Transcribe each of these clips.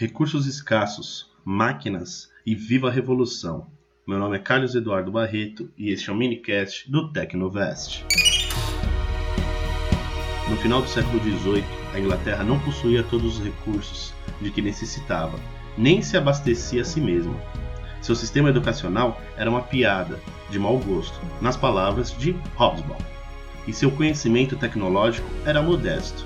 recursos escassos, máquinas e viva a revolução. Meu nome é Carlos Eduardo Barreto e este é o minicast do Tecnovest. No final do século XVIII, a Inglaterra não possuía todos os recursos de que necessitava, nem se abastecia a si mesma. Seu sistema educacional era uma piada, de mau gosto, nas palavras de Hobsbawm, e seu conhecimento tecnológico era modesto.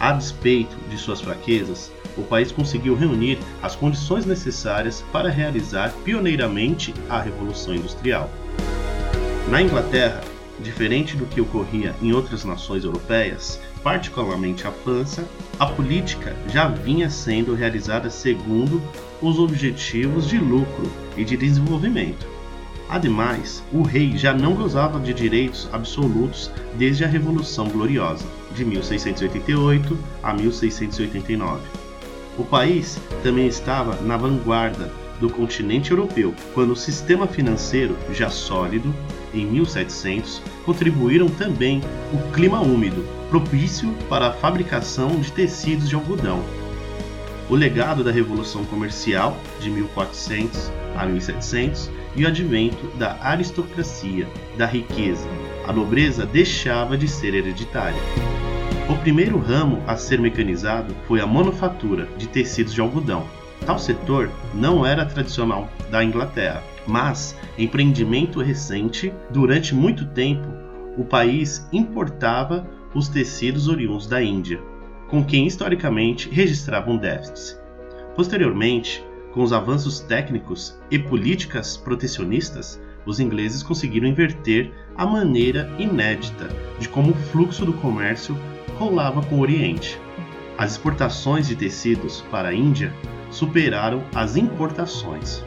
A despeito de suas fraquezas, o país conseguiu reunir as condições necessárias para realizar pioneiramente a Revolução Industrial. Na Inglaterra, diferente do que ocorria em outras nações europeias, particularmente a França, a política já vinha sendo realizada segundo os objetivos de lucro e de desenvolvimento. Ademais, o rei já não gozava de direitos absolutos desde a Revolução Gloriosa, de 1688 a 1689. O país também estava na vanguarda do continente europeu, quando o sistema financeiro, já sólido, em 1700, contribuíram também o clima úmido, propício para a fabricação de tecidos de algodão. O legado da Revolução Comercial, de 1400 a 1700, e o advento da aristocracia, da riqueza. A nobreza deixava de ser hereditária. O primeiro ramo a ser mecanizado foi a manufatura de tecidos de algodão. Tal setor não era tradicional da Inglaterra, mas empreendimento recente, durante muito tempo, o país importava os tecidos oriundos da Índia, com quem historicamente registravam déficits. Posteriormente, com os avanços técnicos e políticas protecionistas, os ingleses conseguiram inverter a maneira inédita de como o fluxo do comércio rolava com o Oriente. As exportações de tecidos para a Índia superaram as importações.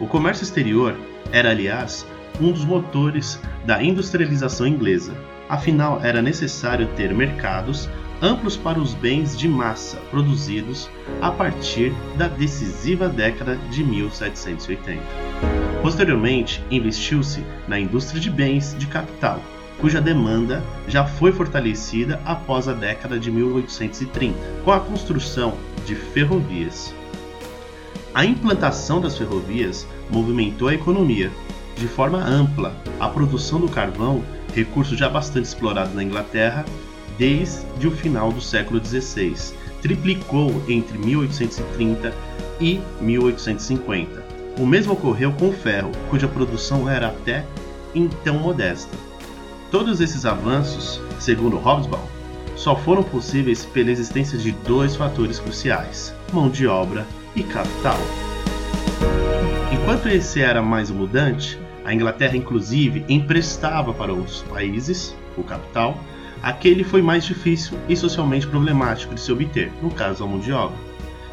O comércio exterior era, aliás, um dos motores da industrialização inglesa. Afinal, era necessário ter mercados amplos para os bens de massa produzidos a partir da decisiva década de 1780. Posteriormente, investiu-se na indústria de bens de capital, cuja demanda já foi fortalecida após a década de 1830, com a construção de ferrovias. A implantação das ferrovias movimentou a economia. De forma ampla, a produção do carvão, recurso já bastante explorado na Inglaterra, desde o final do século XVI, triplicou entre 1830 e 1850. O mesmo ocorreu com o ferro, cuja produção era até então modesta. Todos esses avanços, segundo Hobsbawm, só foram possíveis pela existência de dois fatores cruciais: mão de obra e capital. Enquanto esse era mais mudante, a Inglaterra inclusive emprestava para outros países o capital Aquele foi mais difícil e socialmente problemático de se obter, no caso a mão de obra.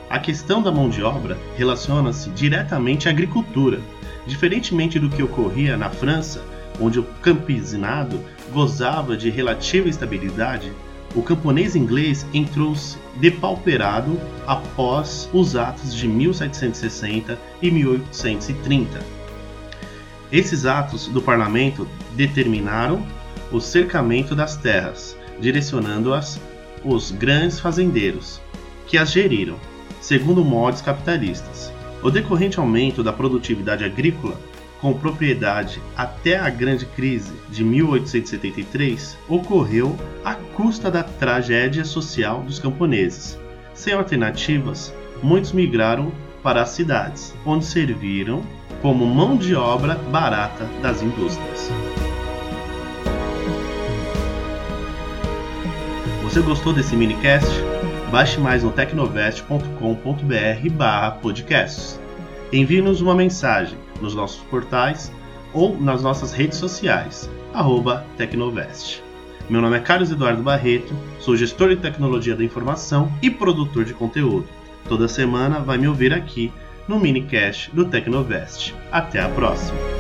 A questão da mão de obra relaciona-se diretamente à agricultura, diferentemente do que ocorria na França, onde o campesinado gozava de relativa estabilidade, o camponês inglês entrou-se depauperado após os atos de 1760 e 1830. Esses atos do parlamento determinaram o cercamento das terras, direcionando-as os grandes fazendeiros, que as geriram, segundo modos capitalistas. O decorrente aumento da produtividade agrícola, com propriedade até a grande crise de 1873, ocorreu à custa da tragédia social dos camponeses. Sem alternativas, muitos migraram para as cidades, onde serviram como mão de obra barata das indústrias. Você gostou desse minicast? Baixe mais no tecnovest.com.br barra podcasts. Envie-nos uma mensagem nos nossos portais ou nas nossas redes sociais, arroba Tecnovest. Meu nome é Carlos Eduardo Barreto, sou gestor de tecnologia da informação e produtor de conteúdo. Toda semana vai me ouvir aqui no minicast do Tecnovest. Até a próxima!